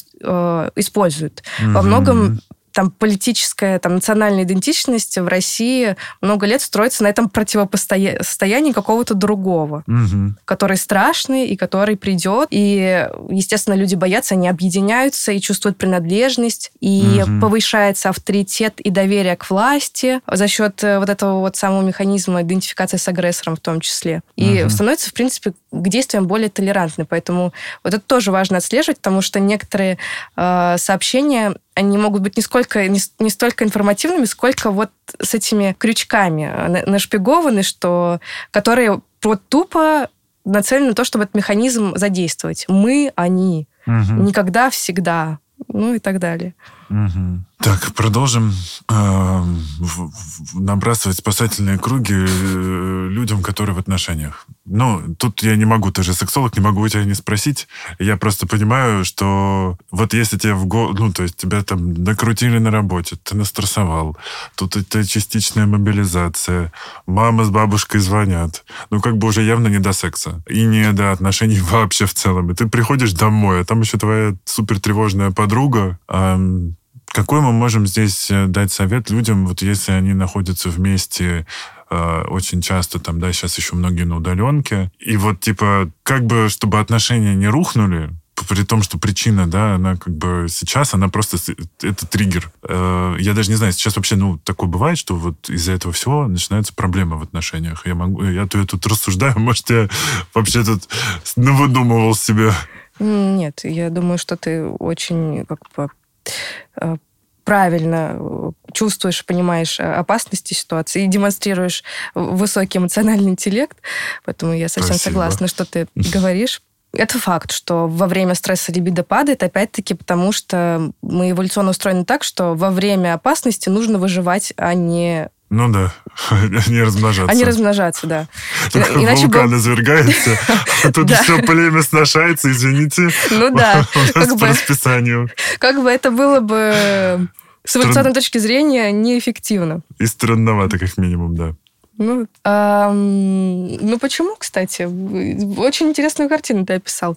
используют. Mm-hmm. Во многом там политическая, там национальная идентичность в России много лет строится на этом противопостоянии какого-то другого, угу. который страшный и который придет. И, естественно, люди боятся, они объединяются и чувствуют принадлежность, и угу. повышается авторитет и доверие к власти за счет э, вот этого вот самого механизма идентификации с агрессором в том числе. И угу. становится, в принципе, к действиям более толерантны. Поэтому вот это тоже важно отслеживать, потому что некоторые э, сообщения они могут быть не, сколько, не, не столько информативными, сколько вот с этими крючками э, нашпигованы, что, которые вот тупо нацелены на то, чтобы этот механизм задействовать. Мы, они. Угу. Никогда, всегда. Ну и так далее. Угу. Так, продолжим э, набрасывать спасательные круги э, людям, которые в отношениях. Ну, тут я не могу, ты же сексолог, не могу у тебя не спросить. Я просто понимаю, что вот если тебе в го... ну, то есть тебя там накрутили на работе, ты настрессовал, тут это частичная мобилизация, мама с бабушкой звонят, ну, как бы уже явно не до секса и не до отношений [laughs] вообще в целом. И ты приходишь домой, а там еще твоя супер тревожная подруга, эм, какой мы можем здесь э, дать совет людям, вот если они находятся вместе э, очень часто, там, да, сейчас еще многие на удаленке, и вот, типа, как бы, чтобы отношения не рухнули, при том, что причина, да, она как бы сейчас, она просто, это триггер. Э, я даже не знаю, сейчас вообще, ну, такое бывает, что вот из-за этого всего начинаются проблемы в отношениях. Я могу, я, я тут рассуждаю, [laughs] может, я вообще тут ну, выдумывал себе. Нет, я думаю, что ты очень как бы Э, правильно э, чувствуешь, понимаешь э, опасности ситуации и демонстрируешь высокий эмоциональный интеллект. Поэтому я совсем Спасибо. согласна, что ты говоришь. Это факт, что во время стресса либидо падает, опять-таки, потому что мы эволюционно устроены так, что во время опасности нужно выживать, а не ну да, [laughs] они размножаться. Они размножаться, да. Иначе вулкан бы... извергается, а [laughs] тут все племя сношается, извините. Ну да. [laughs] Как бы, по расписанию. Как бы это было бы с эволюционной точки зрения неэффективно. И странновато, как минимум, да. Ну, эм, ну почему, кстати? Очень интересную картину ты описал.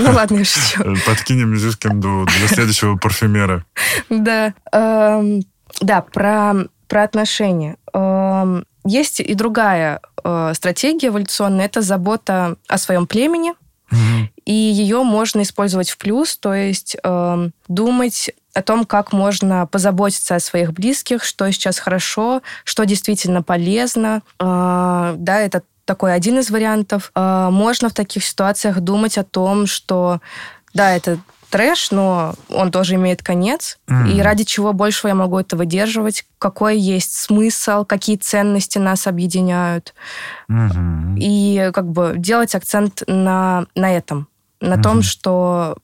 Ну ладно, я шучу. Подкинем Зюскинду для следующего парфюмера. Да. Эм, да, про про отношения. Эм, есть и другая э, стратегия эволюционная, это забота о своем племени, угу. и ее можно использовать в плюс, то есть эм, думать о том, как можно позаботиться о своих близких, что сейчас хорошо, что действительно полезно. Э, да, это такой один из вариантов. Э, можно в таких ситуациях думать о том, что да, это трэш, но он тоже имеет конец. Mm. И ради чего большего я могу это выдерживать? Какой есть смысл? Какие ценности нас объединяют? Mm-hmm. И как бы делать акцент на, на этом. На mm-hmm. том, что,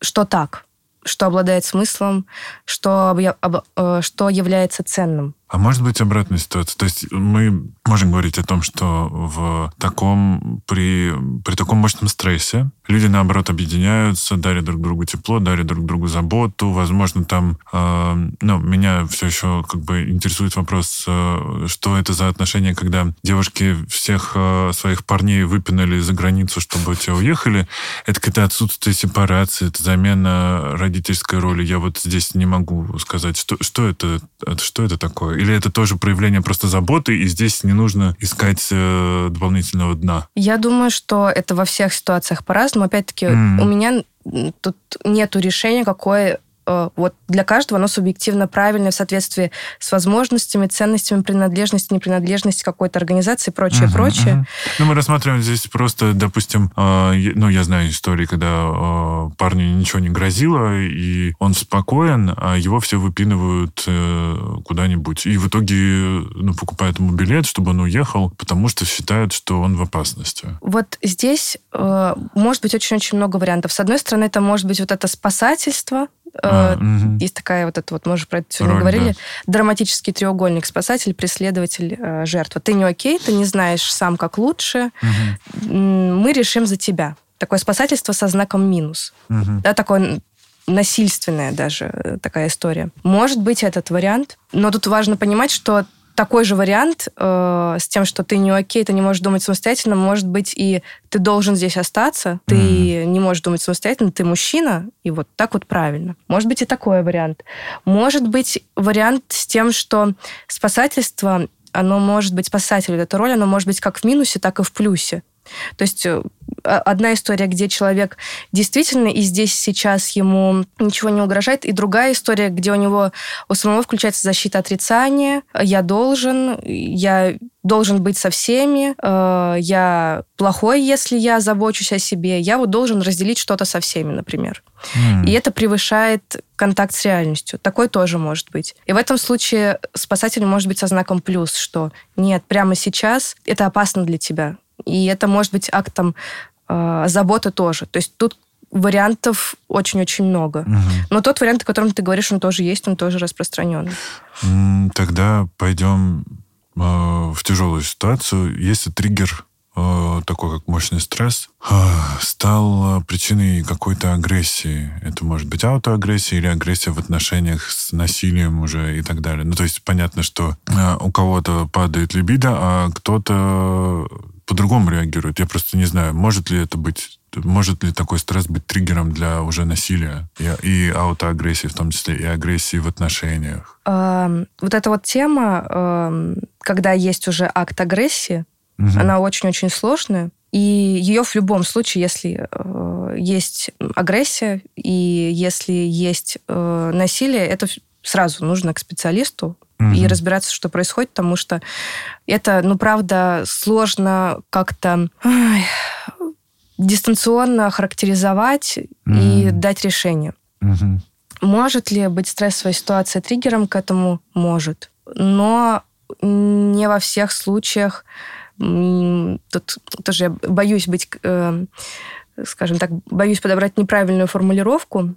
что так, что обладает смыслом, что, об, об, э, что является ценным. А может быть обратная ситуация? То есть мы можем говорить о том, что в таком, при, при таком мощном стрессе люди, наоборот, объединяются, дарят друг другу тепло, дарят друг другу заботу. Возможно, там, э, ну, меня все еще как бы интересует вопрос, э, что это за отношения, когда девушки всех э, своих парней выпинали за границу, чтобы те уехали. Это какое-то отсутствие сепарации, это замена родительской роли. Я вот здесь не могу сказать, что, что это, что это такое или это тоже проявление просто заботы, и здесь не нужно искать э, дополнительного дна? Я думаю, что это во всех ситуациях по-разному. Опять-таки, mm. у меня тут нету решения, какое вот для каждого оно субъективно правильное в соответствии с возможностями, ценностями, принадлежностью, непринадлежностью какой-то организации и прочее, uh-huh, прочее. Uh-huh. Ну, мы рассматриваем здесь просто, допустим, э, ну, я знаю истории, когда э, парню ничего не грозило, и он спокоен, а его все выпинывают э, куда-нибудь. И в итоге ну, покупают ему билет, чтобы он уехал, потому что считают, что он в опасности. Вот здесь э, может быть очень-очень много вариантов. С одной стороны, это может быть вот это спасательство, а, угу. Есть такая вот эта вот, мы уже про это сегодня Роль, говорили, да. драматический треугольник, спасатель, преследователь, э, жертва. Ты не окей, ты не знаешь сам, как лучше. Угу. Мы решим за тебя. Такое спасательство со знаком минус. Угу. Да, такое насильственная даже э, такая история. Может быть этот вариант, но тут важно понимать, что такой же вариант э, с тем, что ты не окей, ты не можешь думать самостоятельно, может быть, и ты должен здесь остаться, ты mm. не можешь думать самостоятельно, ты мужчина, и вот так вот правильно. Может быть, и такой вариант. Может быть, вариант с тем, что спасательство, оно может быть, спасатель, эта роль, оно может быть как в минусе, так и в плюсе. То есть э, одна история, где человек действительно и здесь сейчас ему ничего не угрожает, и другая история, где у него у самого включается защита отрицания, я должен, я должен быть со всеми, э, я плохой, если я забочусь о себе, я вот должен разделить что-то со всеми, например. Mm. И это превышает контакт с реальностью. Такой тоже может быть. И в этом случае спасатель может быть со знаком плюс, что нет, прямо сейчас это опасно для тебя. И это может быть актом э, заботы тоже. То есть тут вариантов очень-очень много. Угу. Но тот вариант, о котором ты говоришь, он тоже есть, он тоже распространенный. Тогда пойдем э, в тяжелую ситуацию. Если триггер Э, такой как мощный стресс, э, стал причиной какой-то агрессии. Это может быть аутоагрессия или агрессия в отношениях с насилием уже и так далее. Ну, то есть понятно, что у кого-то падает либидо, а кто-то по-другому реагирует. Я просто не знаю, может ли это быть может ли такой стресс быть триггером для уже насилия и, и аутоагрессии, в том числе и агрессии в отношениях? Эм, вот эта вот тема, эм, когда есть уже акт агрессии, Угу. Она очень-очень сложная. И ее в любом случае, если э, есть агрессия и если есть э, насилие, это сразу нужно к специалисту угу. и разбираться, что происходит, потому что это, ну, правда, сложно как-то дистанционно характеризовать угу. и дать решение. Угу. Может ли быть стрессовая ситуация триггером к этому? Может. Но не во всех случаях Тут тоже я боюсь быть, э, скажем так, боюсь подобрать неправильную формулировку,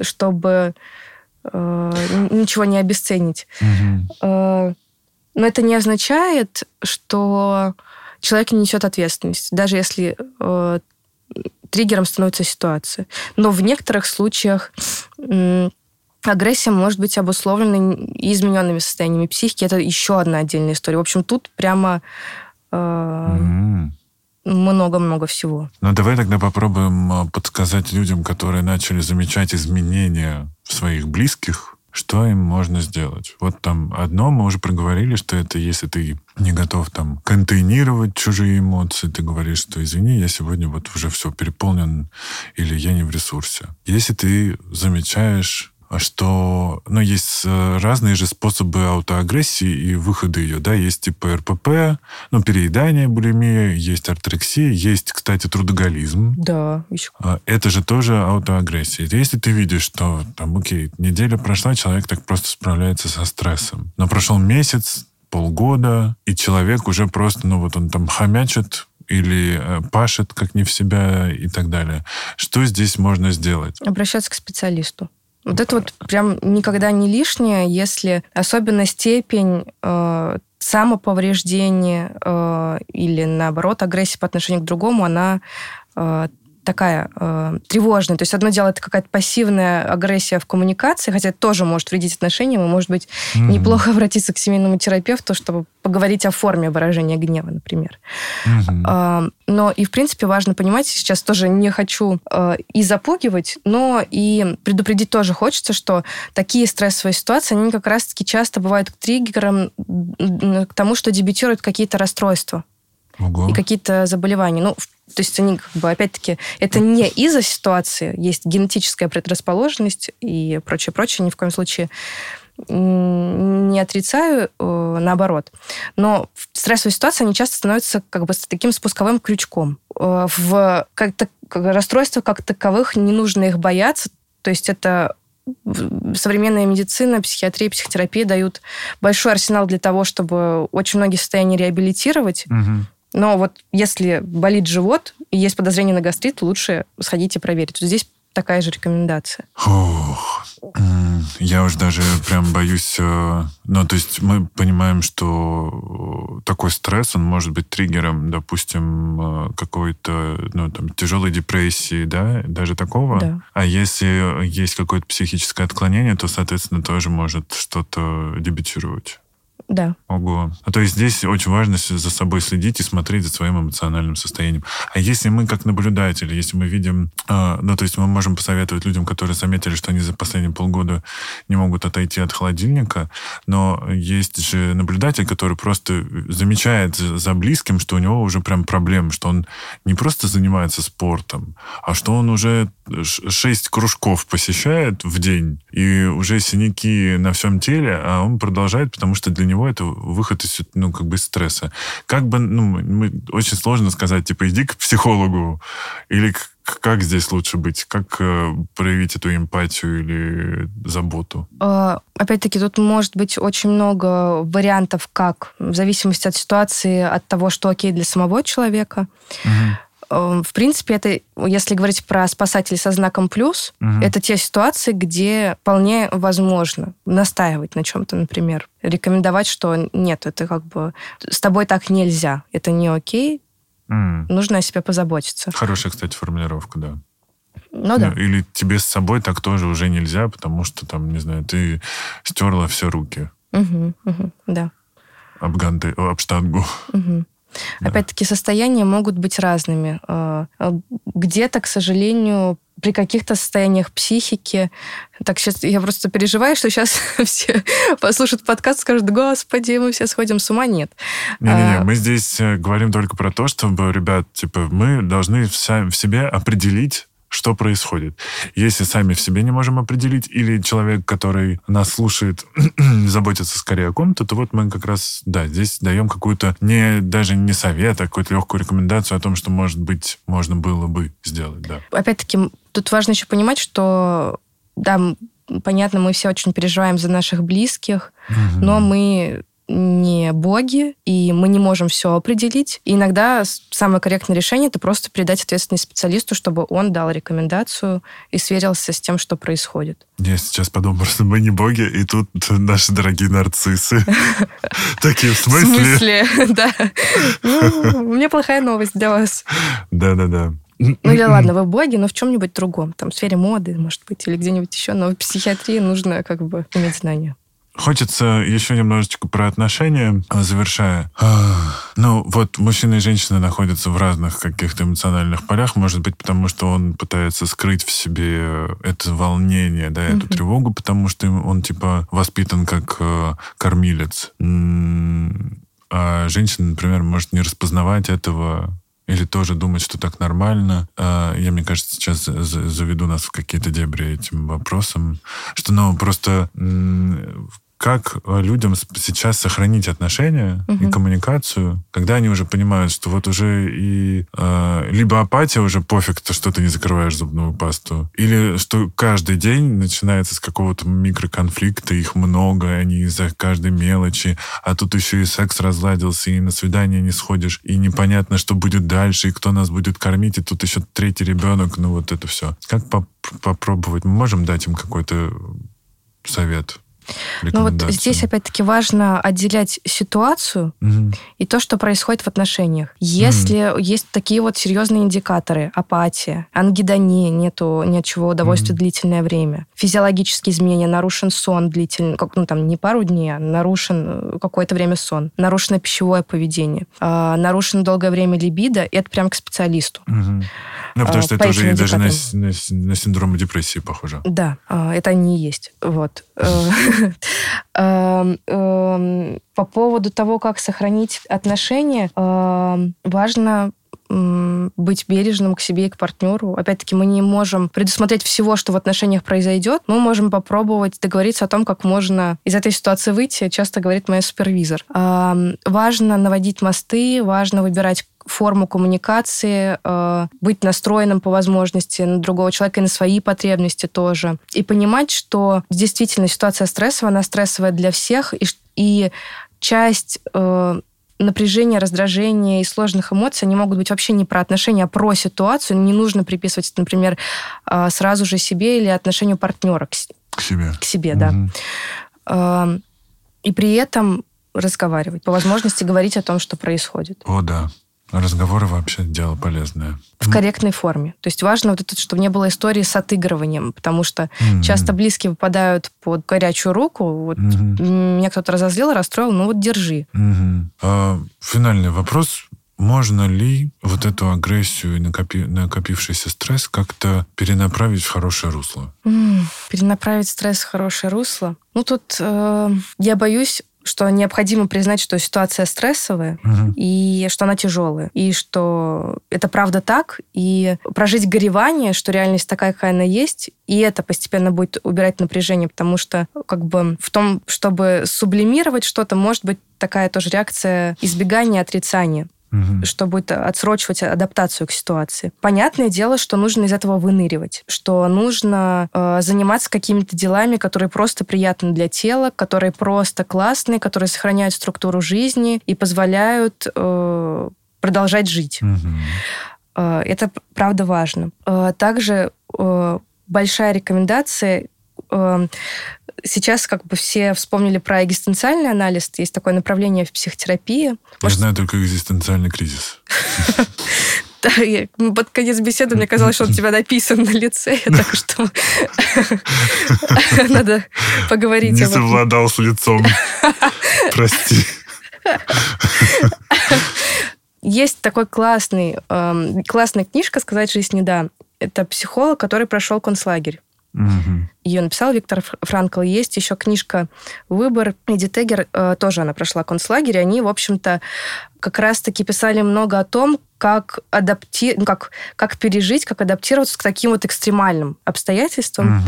чтобы ничего не обесценить. Угу. Но это не означает, что человек не несет ответственность, даже если триггером становится ситуация. Но в некоторых случаях агрессия может быть обусловлена измененными состояниями психики. Это еще одна отдельная история. В общем, тут прямо много-много всего. Ну, давай тогда попробуем э, подсказать людям, которые начали замечать изменения в своих близких, что им можно сделать? Вот там одно, мы уже проговорили, что это если ты не готов там контейнировать чужие эмоции, ты говоришь, что извини, я сегодня вот уже все переполнен или я не в ресурсе. Если ты замечаешь что ну, есть э, разные же способы аутоагрессии и выхода ее. Да? Есть типа РПП, ну, переедание, булимия, есть артрексия, есть, кстати, трудоголизм. Да, еще. А, это же тоже аутоагрессия. Если ты видишь, что там, окей, неделя прошла, человек так просто справляется со стрессом. Но прошел месяц, полгода, и человек уже просто, ну вот он там хомячит, или э, пашет как не в себя и так далее. Что здесь можно сделать? Обращаться к специалисту. Вот это вот прям никогда не лишнее, если особенно степень э, самоповреждения э, или, наоборот, агрессии по отношению к другому, она э, такая э, тревожная. То есть одно дело это какая-то пассивная агрессия в коммуникации, хотя это тоже может вредить отношениям, и может быть mm-hmm. неплохо обратиться к семейному терапевту, чтобы поговорить о форме выражения гнева, например. Mm-hmm. Э, но и в принципе важно понимать, сейчас тоже не хочу э, и запугивать, но и предупредить тоже хочется, что такие стрессовые ситуации, они как раз-таки часто бывают триггером к тому, что дебютируют какие-то расстройства. Ого. и какие-то заболевания. Ну, то есть они, как бы, опять-таки, это не из-за ситуации, есть генетическая предрасположенность и прочее, прочее, ни в коем случае не отрицаю, э, наоборот. Но в стрессовой ситуации они часто становятся как бы таким спусковым крючком. Э, в как-то расстройствах как таковых не нужно их бояться. То есть это современная медицина, психиатрия, психотерапия дают большой арсенал для того, чтобы очень многие состояния реабилитировать. Угу. Но вот если болит живот и есть подозрение на гастрит, лучше сходите проверить. Здесь такая же рекомендация. Ох, я уже даже прям боюсь. Э, ну, то есть мы понимаем, что такой стресс, он может быть триггером, допустим, э, какой-то, ну, там, тяжелой депрессии, да, даже такого. Да. А если есть какое-то психическое отклонение, то, соответственно, тоже может что-то дебютировать. Да. Ого. А то есть здесь очень важно за собой следить и смотреть за своим эмоциональным состоянием. А если мы как наблюдатели, если мы видим, э, ну то есть мы можем посоветовать людям, которые заметили, что они за последние полгода не могут отойти от холодильника, но есть же наблюдатель, который просто замечает за близким, что у него уже прям проблемы, что он не просто занимается спортом, а что он уже шесть кружков посещает в день, и уже синяки на всем теле, а он продолжает, потому что для него это выход из, ну, как бы из стресса. Как бы, ну, мы, очень сложно сказать, типа, иди к психологу, или как здесь лучше быть? Как э, проявить эту эмпатию или заботу? Э, опять-таки, тут может быть очень много вариантов, как, в зависимости от ситуации, от того, что окей для самого человека. Угу в принципе, это, если говорить про спасателей со знаком плюс, угу. это те ситуации, где вполне возможно настаивать на чем-то, например. Рекомендовать, что нет, это как бы с тобой так нельзя, это не окей, mm. нужно о себе позаботиться. Хорошая, кстати, формулировка, да. Ну да. Или тебе с собой так тоже уже нельзя, потому что там, не знаю, ты стерла все руки. Угу, угу, да. Об, ганты, об штангу. Угу. Да. Опять-таки, состояния могут быть разными. А, а, где-то, к сожалению, при каких-то состояниях психики. Так сейчас я просто переживаю, что сейчас [laughs] все послушают подкаст, скажут, господи, мы все сходим с ума. Нет. Не-не-не, а... мы здесь э, говорим только про то, чтобы, ребят, типа, мы должны в, в себе определить что происходит. Если сами в себе не можем определить, или человек, который нас слушает, [clears throat] заботится скорее о ком-то, то вот мы как раз, да, здесь даем какую-то, не, даже не совет, а какую-то легкую рекомендацию о том, что, может быть, можно было бы сделать, да. Опять-таки, тут важно еще понимать, что, да, понятно, мы все очень переживаем за наших близких, угу. но мы не боги, и мы не можем все определить. И иногда самое корректное решение это просто передать ответственность специалисту, чтобы он дал рекомендацию и сверился с тем, что происходит. Я сейчас подумал, что мы не боги, и тут наши дорогие нарциссы. [laughs] Такие, в смысле? В смысле, [laughs] да. Ну, у меня плохая новость для вас. Да-да-да. Ну или ладно, вы боги, но в чем-нибудь другом. Там в сфере моды, может быть, или где-нибудь еще. Но в психиатрии нужно как бы иметь знания. Хочется еще немножечко про отношения, а, завершая. А, ну, вот мужчина и женщина находятся в разных каких-то эмоциональных полях, может быть, потому что он пытается скрыть в себе это волнение, да, эту mm-hmm. тревогу, потому что он, типа, воспитан как э, кормилец. А женщина, например, может не распознавать этого или тоже думать, что так нормально. А, я, мне кажется, сейчас заведу нас в какие-то дебри этим вопросом, что, ну, просто как э, людям сейчас сохранить отношения угу. и коммуникацию, когда они уже понимают, что вот уже и э, либо апатия уже пофиг, то что ты не закрываешь зубную пасту, или что каждый день начинается с какого-то микроконфликта, их много, они из-за каждой мелочи, а тут еще и секс разладился, и на свидание не сходишь, и непонятно, что будет дальше, и кто нас будет кормить, и тут еще третий ребенок, ну вот это все. Как поп попробовать? Мы можем дать им какой-то совет? Ну вот здесь опять-таки важно отделять ситуацию угу. и то, что происходит в отношениях. Если угу. есть такие вот серьезные индикаторы, апатия, ангидония, нету ни от чего удовольствия угу. длительное время, физиологические изменения, нарушен сон длительный, как, ну там не пару дней, а нарушен э, какое-то время сон, нарушено пищевое поведение, э, нарушено долгое время либидо, и это прям к специалисту. Угу. Ну, потому а, что это уже даже на, на, на синдром депрессии похоже. Да, а, это они и есть. Вот. Э, [laughs] эм, эм, по поводу того, как сохранить отношения, эм, важно быть бережным к себе и к партнеру. Опять-таки, мы не можем предусмотреть всего, что в отношениях произойдет. Мы можем попробовать договориться о том, как можно из этой ситуации выйти, часто говорит моя супервизор. Важно наводить мосты, важно выбирать форму коммуникации, э, быть настроенным по возможности на другого человека и на свои потребности тоже. И понимать, что действительно ситуация стрессовая, она стрессовая для всех, и, и часть э, напряжения, раздражения и сложных эмоций, они могут быть вообще не про отношения, а про ситуацию. Не нужно приписывать, например, э, сразу же себе или отношению партнера к, к себе. К себе, да. И при этом разговаривать, по возможности говорить о том, что происходит. О, да. Разговоры вообще дело полезное. В корректной форме. То есть важно вот это, чтобы не было истории с отыгрыванием, потому что mm-hmm. часто близкие попадают под горячую руку. Вот mm-hmm. меня кто-то разозлил, расстроил, ну вот держи. Mm-hmm. А, финальный вопрос. Можно ли вот эту агрессию и накопи... накопившийся стресс как-то перенаправить в хорошее русло? Mm, перенаправить стресс в хорошее русло? Ну, тут э, я боюсь что необходимо признать, что ситуация стрессовая, угу. и что она тяжелая, и что это правда так, и прожить горевание, что реальность такая, какая она есть, и это постепенно будет убирать напряжение, потому что как бы в том, чтобы сублимировать что-то, может быть такая тоже реакция избегания, отрицания угу. что будет отсрочивать адаптацию к ситуации. Понятное дело, что нужно из этого выныривать, что нужно э, заниматься какими-то делами, которые просто приятны для тела, которые просто классные, которые сохраняют структуру жизни и позволяют э, продолжать жить. Угу. Э, это правда важно. Э, также э, большая рекомендация сейчас как бы все вспомнили про экзистенциальный анализ. Есть такое направление в психотерапии. Я Может... знаю только экзистенциальный кризис. [laughs] Да, я, ну, под конец беседы мне казалось, что у тебя написан на лице, так что [laughs] надо поговорить Не совладал с лицом. [laughs] Прости. Есть такой классный, э, классная книжка «Сказать жизнь не да». Это психолог, который прошел концлагерь. Угу. Ее написал Виктор Франкл. Есть еще книжка «Выбор». Эдди Тегер, э, тоже она прошла концлагерь. Они, в общем-то, как раз-таки писали много о том, как, адапти... ну, как, как пережить, как адаптироваться к таким вот экстремальным обстоятельствам. Угу.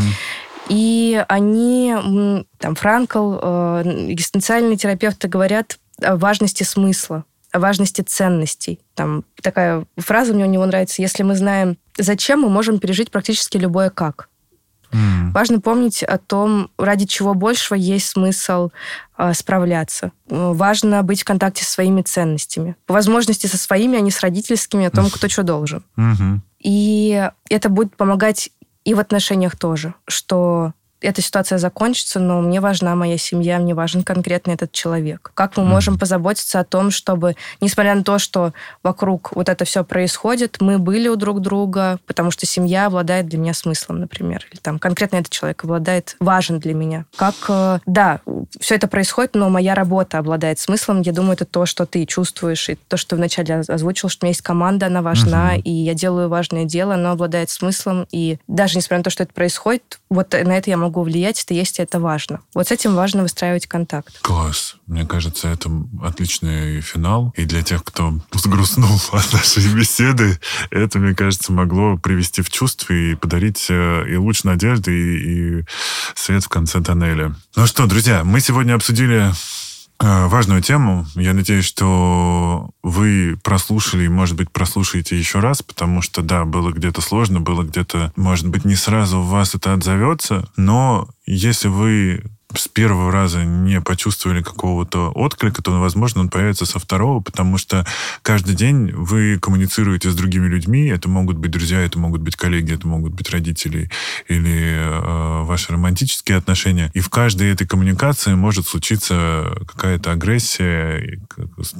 И они, там, Франкл, э, экзистенциальные терапевты говорят о важности смысла, о важности ценностей. Там такая фраза мне у него нравится. Если мы знаем, зачем, мы можем пережить практически любое как. Mm. Важно помнить о том, ради чего большего есть смысл э, справляться. Важно быть в контакте со своими ценностями. По возможности со своими, а не с родительскими, о том, кто что должен. Mm-hmm. И это будет помогать и в отношениях тоже, что эта ситуация закончится, но мне важна моя семья, мне важен конкретно этот человек. Как мы можем позаботиться о том, чтобы, несмотря на то, что вокруг вот это все происходит, мы были у друг друга, потому что семья обладает для меня смыслом, например, или там конкретно этот человек обладает, важен для меня. Как, э, да, все это происходит, но моя работа обладает смыслом. Я думаю, это то, что ты чувствуешь, и то, что вначале озвучил, что у меня есть команда, она важна, mm-hmm. и я делаю важное дело, оно обладает смыслом, и даже несмотря на то, что это происходит, вот на это я могу могу влиять, это есть, это важно. Вот с этим важно выстраивать контакт. Класс. Мне кажется, это отличный финал. И для тех, кто сгрустнул [laughs] от нашей беседы, это, мне кажется, могло привести в чувство и подарить э, и луч надежды, и, и свет в конце тоннеля. Ну что, друзья, мы сегодня обсудили важную тему. Я надеюсь, что вы прослушали и, может быть, прослушаете еще раз, потому что, да, было где-то сложно, было где-то, может быть, не сразу у вас это отзовется, но если вы с первого раза не почувствовали какого-то отклика, то, возможно, он появится со второго, потому что каждый день вы коммуницируете с другими людьми. Это могут быть друзья, это могут быть коллеги, это могут быть родители или э, ваши романтические отношения. И в каждой этой коммуникации может случиться какая-то агрессия,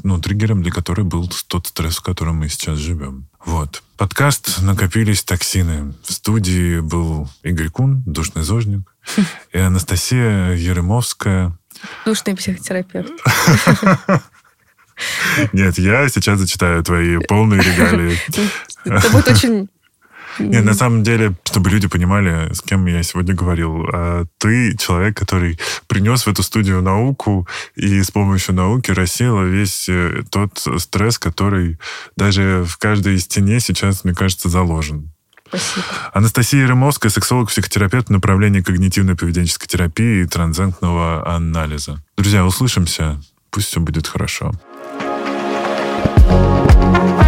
ну, триггером для которой был тот стресс, в котором мы сейчас живем. Вот. Подкаст «Накопились токсины». В студии был Игорь Кун, душный зожник, и Анастасия Еремовская. Душный психотерапевт. [laughs] Нет, я сейчас зачитаю твои полные регалии. Это будет очень нет, на самом деле, чтобы люди понимали, с кем я сегодня говорил, а ты человек, который принес в эту студию науку и с помощью науки рассеял весь э, тот стресс, который даже в каждой стене сейчас, мне кажется, заложен. Спасибо. Анастасия Ремовская, сексолог-психотерапевт направления когнитивно-поведенческой терапии и транзентного анализа. Друзья, услышимся. Пусть все будет хорошо. thank you